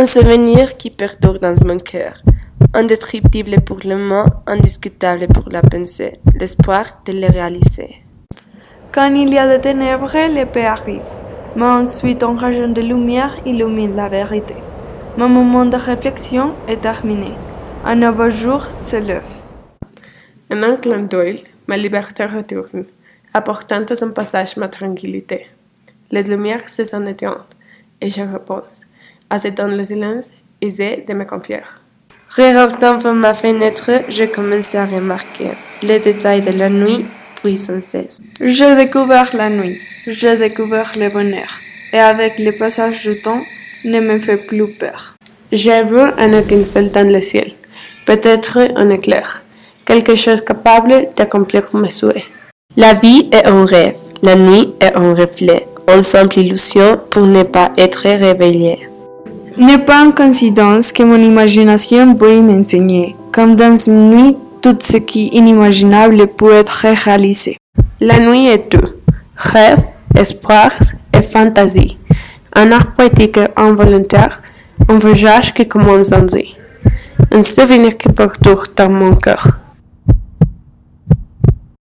Un souvenir qui perdure dans mon cœur, indescriptible pour le mot, indiscutable pour la pensée, l'espoir de le réaliser. Quand il y a des ténèbres, l'épée arrive, mais ensuite un rayon de lumière illumine la vérité. Mon moment de réflexion est terminé. Un nouveau jour se lève. En un clin d'œil, ma liberté retourne, apportant à son passage ma tranquillité. Les lumières se sont éteintes, et je repose, acceptant le silence, aisé de me confier. Regardant par ma fenêtre, je commence à remarquer les détails de la nuit, puis sans cesse. J'ai découvert la nuit, j'ai découvert le bonheur, et avec le passage du temps, ne me fait plus peur. J'ai vu un étincelle dans le ciel, peut-être un éclair, quelque chose capable d'accomplir mes souhaits. La vie est un rêve, la nuit est un reflet, une simple illusion pour ne pas être réveillé. N'est pas une coïncidence que mon imagination veuille m'enseigner, comme dans une nuit, tout ce qui est inimaginable peut être réalisé. La nuit est tout, rêve, espoir et fantaisie. Un art poétique involontaire, un voyage qui commence dans un souvenir qui perdure dans mon cœur.